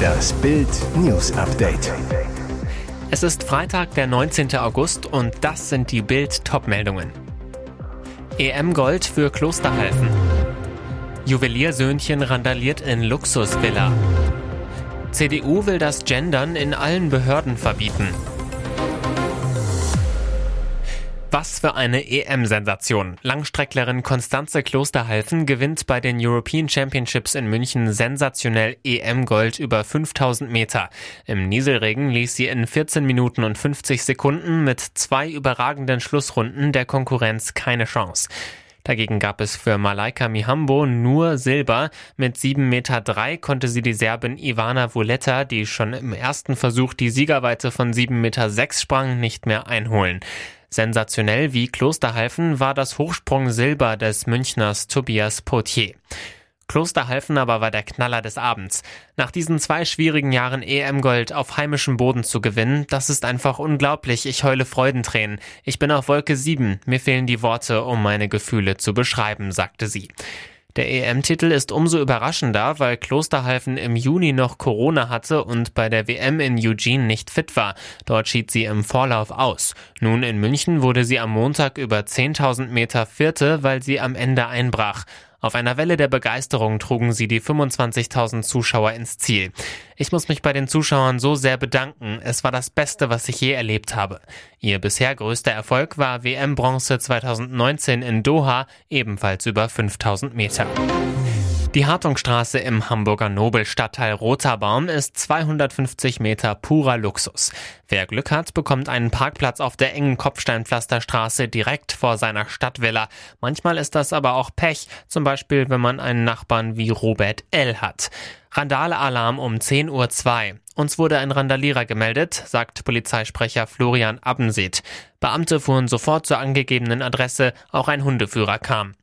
Das Bild News Update. Es ist Freitag, der 19. August und das sind die Bild Topmeldungen. EM Gold für Klosterhalfen. Juweliersöhnchen randaliert in Luxusvilla. CDU will das Gendern in allen Behörden verbieten. Was für eine EM-Sensation. Langstrecklerin Konstanze Klosterhalfen gewinnt bei den European Championships in München sensationell EM-Gold über 5000 Meter. Im Nieselregen ließ sie in 14 Minuten und 50 Sekunden mit zwei überragenden Schlussrunden der Konkurrenz keine Chance. Dagegen gab es für Malaika Mihambo nur Silber. Mit 7,3 Meter konnte sie die Serbin Ivana Vuleta, die schon im ersten Versuch die Siegerweite von 7,6 Meter sprang, nicht mehr einholen. Sensationell wie Klosterhalfen war das Hochsprung Silber des Münchners Tobias Potier. Klosterhalfen aber war der Knaller des Abends. Nach diesen zwei schwierigen Jahren EM-Gold auf heimischem Boden zu gewinnen, das ist einfach unglaublich. Ich heule Freudentränen. Ich bin auf Wolke 7. Mir fehlen die Worte, um meine Gefühle zu beschreiben, sagte sie. Der EM-Titel ist umso überraschender, weil Klosterhalfen im Juni noch Corona hatte und bei der WM in Eugene nicht fit war. Dort schied sie im Vorlauf aus. Nun in München wurde sie am Montag über 10.000 Meter Vierte, weil sie am Ende einbrach. Auf einer Welle der Begeisterung trugen sie die 25.000 Zuschauer ins Ziel. Ich muss mich bei den Zuschauern so sehr bedanken. Es war das Beste, was ich je erlebt habe. Ihr bisher größter Erfolg war WM Bronze 2019 in Doha, ebenfalls über 5.000 Meter. Die Hartungstraße im Hamburger Nobelstadtteil Roterbaum ist 250 Meter purer Luxus. Wer Glück hat, bekommt einen Parkplatz auf der engen Kopfsteinpflasterstraße direkt vor seiner Stadtvilla. Manchmal ist das aber auch Pech, zum Beispiel wenn man einen Nachbarn wie Robert L. hat. Randale-Alarm um 10.02 Uhr. Uns wurde ein Randalierer gemeldet, sagt Polizeisprecher Florian Abbenseet. Beamte fuhren sofort zur angegebenen Adresse, auch ein Hundeführer kam.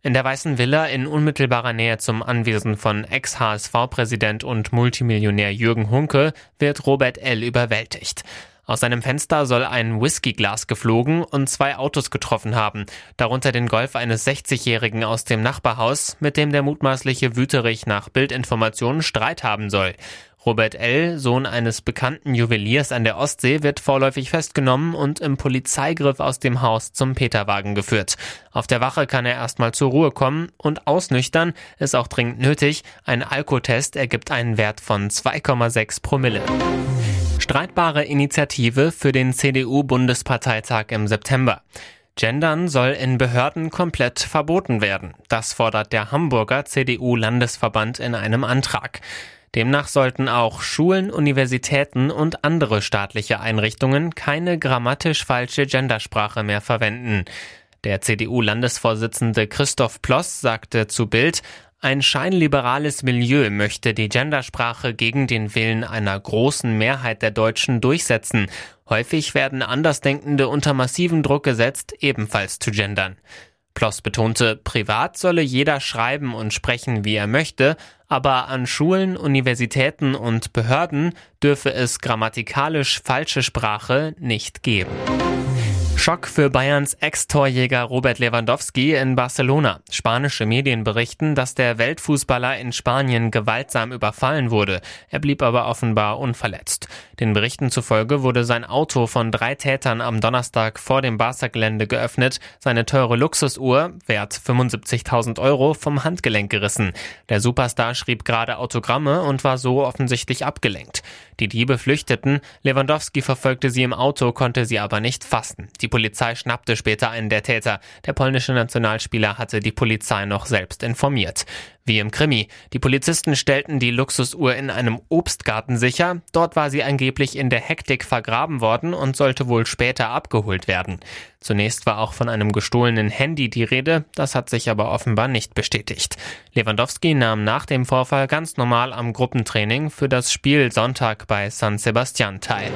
In der Weißen Villa in unmittelbarer Nähe zum Anwesen von Ex-HSV-Präsident und Multimillionär Jürgen Hunke wird Robert L. überwältigt. Aus seinem Fenster soll ein Whiskyglas geflogen und zwei Autos getroffen haben, darunter den Golf eines 60-Jährigen aus dem Nachbarhaus, mit dem der mutmaßliche Wüterich nach Bildinformationen Streit haben soll. Robert L., Sohn eines bekannten Juweliers an der Ostsee, wird vorläufig festgenommen und im Polizeigriff aus dem Haus zum Peterwagen geführt. Auf der Wache kann er erstmal zur Ruhe kommen und ausnüchtern ist auch dringend nötig. Ein Alkotest ergibt einen Wert von 2,6 Promille. Streitbare Initiative für den CDU-Bundesparteitag im September. Gendern soll in Behörden komplett verboten werden. Das fordert der Hamburger CDU-Landesverband in einem Antrag. Demnach sollten auch Schulen, Universitäten und andere staatliche Einrichtungen keine grammatisch falsche Gendersprache mehr verwenden. Der CDU-Landesvorsitzende Christoph Ploss sagte zu Bild, ein scheinliberales Milieu möchte die Gendersprache gegen den Willen einer großen Mehrheit der Deutschen durchsetzen. Häufig werden Andersdenkende unter massiven Druck gesetzt, ebenfalls zu gendern. Ploss betonte, privat solle jeder schreiben und sprechen, wie er möchte, aber an Schulen, Universitäten und Behörden dürfe es grammatikalisch falsche Sprache nicht geben. Schock für Bayerns Ex-Torjäger Robert Lewandowski in Barcelona. Spanische Medien berichten, dass der Weltfußballer in Spanien gewaltsam überfallen wurde. Er blieb aber offenbar unverletzt. Den Berichten zufolge wurde sein Auto von drei Tätern am Donnerstag vor dem Barca-Gelände geöffnet, seine teure Luxusuhr, wert 75.000 Euro, vom Handgelenk gerissen. Der Superstar schrieb gerade Autogramme und war so offensichtlich abgelenkt. Die Diebe flüchteten, Lewandowski verfolgte sie im Auto, konnte sie aber nicht fassen. Die Polizei schnappte später einen der Täter. Der polnische Nationalspieler hatte die Polizei noch selbst informiert. Wie im Krimi. Die Polizisten stellten die Luxusuhr in einem Obstgarten sicher. Dort war sie angeblich in der Hektik vergraben worden und sollte wohl später abgeholt werden. Zunächst war auch von einem gestohlenen Handy die Rede, das hat sich aber offenbar nicht bestätigt. Lewandowski nahm nach dem Vorfall ganz normal am Gruppentraining für das Spiel Sonntag bei San Sebastian teil.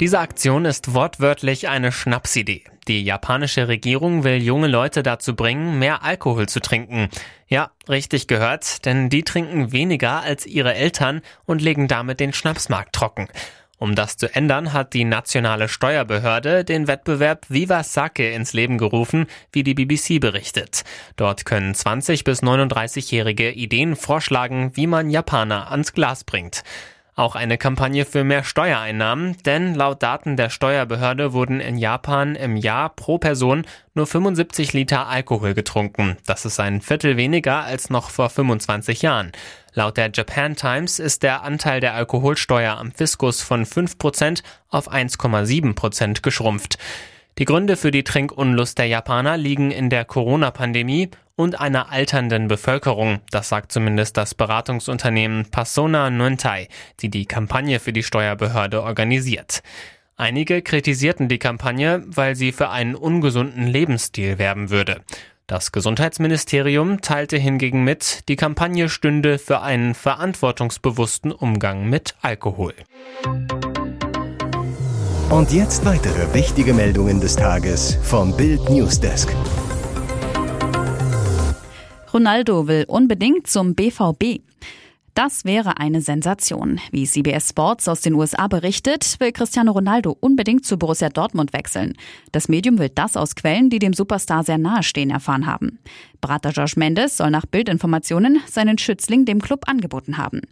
Diese Aktion ist wortwörtlich eine Schnapsidee. Die japanische Regierung will junge Leute dazu bringen, mehr Alkohol zu trinken. Ja, richtig gehört, denn die trinken weniger als ihre Eltern und legen damit den Schnapsmarkt trocken. Um das zu ändern, hat die nationale Steuerbehörde den Wettbewerb Viva Sake ins Leben gerufen, wie die BBC berichtet. Dort können 20 bis 39-Jährige Ideen vorschlagen, wie man Japaner ans Glas bringt. Auch eine Kampagne für mehr Steuereinnahmen, denn laut Daten der Steuerbehörde wurden in Japan im Jahr pro Person nur 75 Liter Alkohol getrunken. Das ist ein Viertel weniger als noch vor 25 Jahren. Laut der Japan Times ist der Anteil der Alkoholsteuer am Fiskus von 5% auf 1,7% geschrumpft. Die Gründe für die Trinkunlust der Japaner liegen in der Corona-Pandemie und einer alternden Bevölkerung. Das sagt zumindest das Beratungsunternehmen Persona Nuntai, die die Kampagne für die Steuerbehörde organisiert. Einige kritisierten die Kampagne, weil sie für einen ungesunden Lebensstil werben würde. Das Gesundheitsministerium teilte hingegen mit, die Kampagne stünde für einen verantwortungsbewussten Umgang mit Alkohol. Und jetzt weitere wichtige Meldungen des Tages vom Bild Newsdesk. Ronaldo will unbedingt zum BVB. Das wäre eine Sensation. Wie CBS Sports aus den USA berichtet, will Cristiano Ronaldo unbedingt zu Borussia Dortmund wechseln. Das Medium will das aus Quellen, die dem Superstar sehr nahestehen, erfahren haben. Berater Josh Mendes soll nach Bildinformationen seinen Schützling dem Club angeboten haben.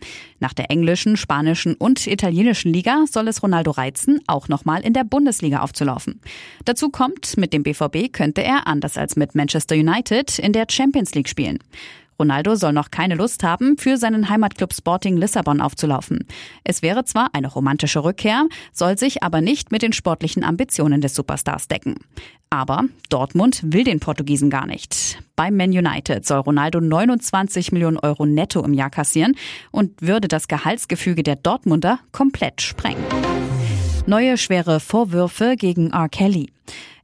Nach der englischen, spanischen und italienischen Liga soll es Ronaldo reizen, auch nochmal in der Bundesliga aufzulaufen. Dazu kommt, mit dem BVB könnte er, anders als mit Manchester United, in der Champions League spielen. Ronaldo soll noch keine Lust haben, für seinen Heimatclub Sporting Lissabon aufzulaufen. Es wäre zwar eine romantische Rückkehr, soll sich aber nicht mit den sportlichen Ambitionen des Superstars decken. Aber Dortmund will den Portugiesen gar nicht. Beim Man United soll Ronaldo 29 Millionen Euro netto im Jahr kassieren und würde das Gehaltsgefüge der Dortmunder komplett sprengen. Neue schwere Vorwürfe gegen R. Kelly.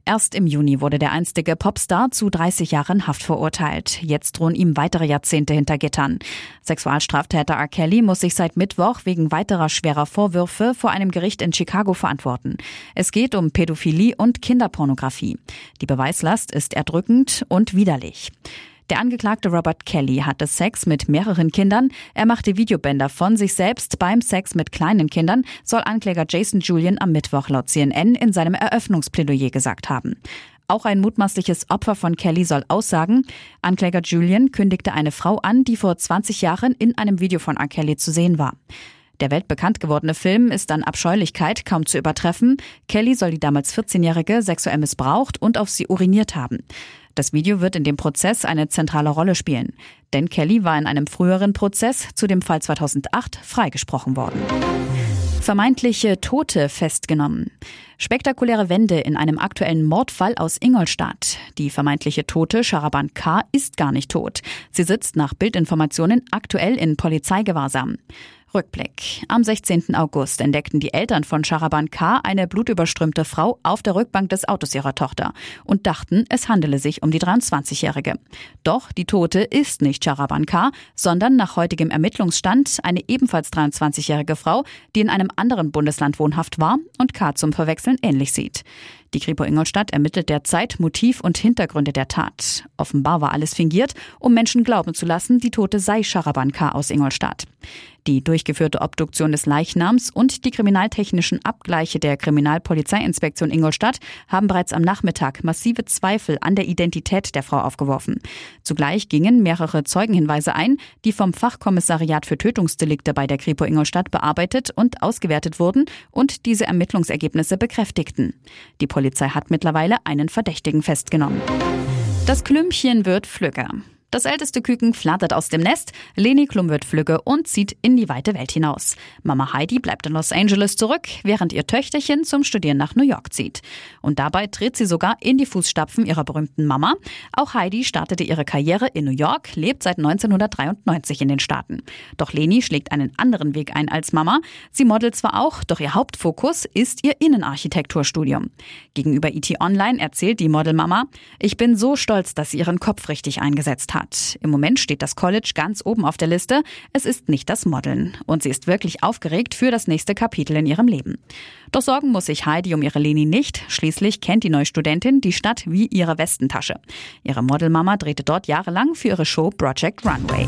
Erst im Juni wurde der einstige Popstar zu 30 Jahren Haft verurteilt. Jetzt drohen ihm weitere Jahrzehnte hinter Gittern. Sexualstraftäter R. Kelly muss sich seit Mittwoch wegen weiterer schwerer Vorwürfe vor einem Gericht in Chicago verantworten. Es geht um Pädophilie und Kinderpornografie. Die Beweislast ist erdrückend und widerlich. Der Angeklagte Robert Kelly hatte Sex mit mehreren Kindern. Er machte Videobänder von sich selbst beim Sex mit kleinen Kindern, soll Ankläger Jason Julian am Mittwoch laut CNN in seinem Eröffnungsplädoyer gesagt haben. Auch ein mutmaßliches Opfer von Kelly soll aussagen. Ankläger Julian kündigte eine Frau an, die vor 20 Jahren in einem Video von R. Kelly zu sehen war. Der weltbekannt gewordene Film ist an Abscheulichkeit kaum zu übertreffen. Kelly soll die damals 14-Jährige sexuell missbraucht und auf sie uriniert haben. Das Video wird in dem Prozess eine zentrale Rolle spielen. Denn Kelly war in einem früheren Prozess zu dem Fall 2008 freigesprochen worden. Vermeintliche Tote festgenommen. Spektakuläre Wende in einem aktuellen Mordfall aus Ingolstadt. Die vermeintliche Tote Sharaban K. ist gar nicht tot. Sie sitzt nach Bildinformationen aktuell in Polizeigewahrsam. Rückblick. Am 16. August entdeckten die Eltern von Sharaban K. eine blutüberströmte Frau auf der Rückbank des Autos ihrer Tochter und dachten, es handele sich um die 23-Jährige. Doch die Tote ist nicht Sharaban K., sondern nach heutigem Ermittlungsstand eine ebenfalls 23-jährige Frau, die in einem anderen Bundesland wohnhaft war und K. zum Verwechseln ähnlich sieht. Die Kripo Ingolstadt ermittelt derzeit Motiv und Hintergründe der Tat. Offenbar war alles fingiert, um Menschen glauben zu lassen, die Tote sei Sharaban K. aus Ingolstadt. Die durchgeführte Obduktion des Leichnams und die kriminaltechnischen Abgleiche der Kriminalpolizeiinspektion Ingolstadt haben bereits am Nachmittag massive Zweifel an der Identität der Frau aufgeworfen. Zugleich gingen mehrere Zeugenhinweise ein, die vom Fachkommissariat für Tötungsdelikte bei der Kripo Ingolstadt bearbeitet und ausgewertet wurden und diese Ermittlungsergebnisse bekräftigten. Die Polizei hat mittlerweile einen Verdächtigen festgenommen. Das Klümpchen wird flügger. Das älteste Küken flattert aus dem Nest, Leni Klum wird flügge und zieht in die weite Welt hinaus. Mama Heidi bleibt in Los Angeles zurück, während ihr Töchterchen zum Studieren nach New York zieht. Und dabei tritt sie sogar in die Fußstapfen ihrer berühmten Mama. Auch Heidi startete ihre Karriere in New York, lebt seit 1993 in den Staaten. Doch Leni schlägt einen anderen Weg ein als Mama. Sie modelt zwar auch, doch ihr Hauptfokus ist ihr Innenarchitekturstudium. Gegenüber IT Online erzählt die Modelmama, ich bin so stolz, dass sie ihren Kopf richtig eingesetzt hat hat. Im Moment steht das College ganz oben auf der Liste. Es ist nicht das Modeln. Und sie ist wirklich aufgeregt für das nächste Kapitel in ihrem Leben. Doch sorgen muss sich Heidi um ihre Leni nicht. Schließlich kennt die neue Studentin die Stadt wie ihre Westentasche. Ihre Modelmama drehte dort jahrelang für ihre Show Project Runway.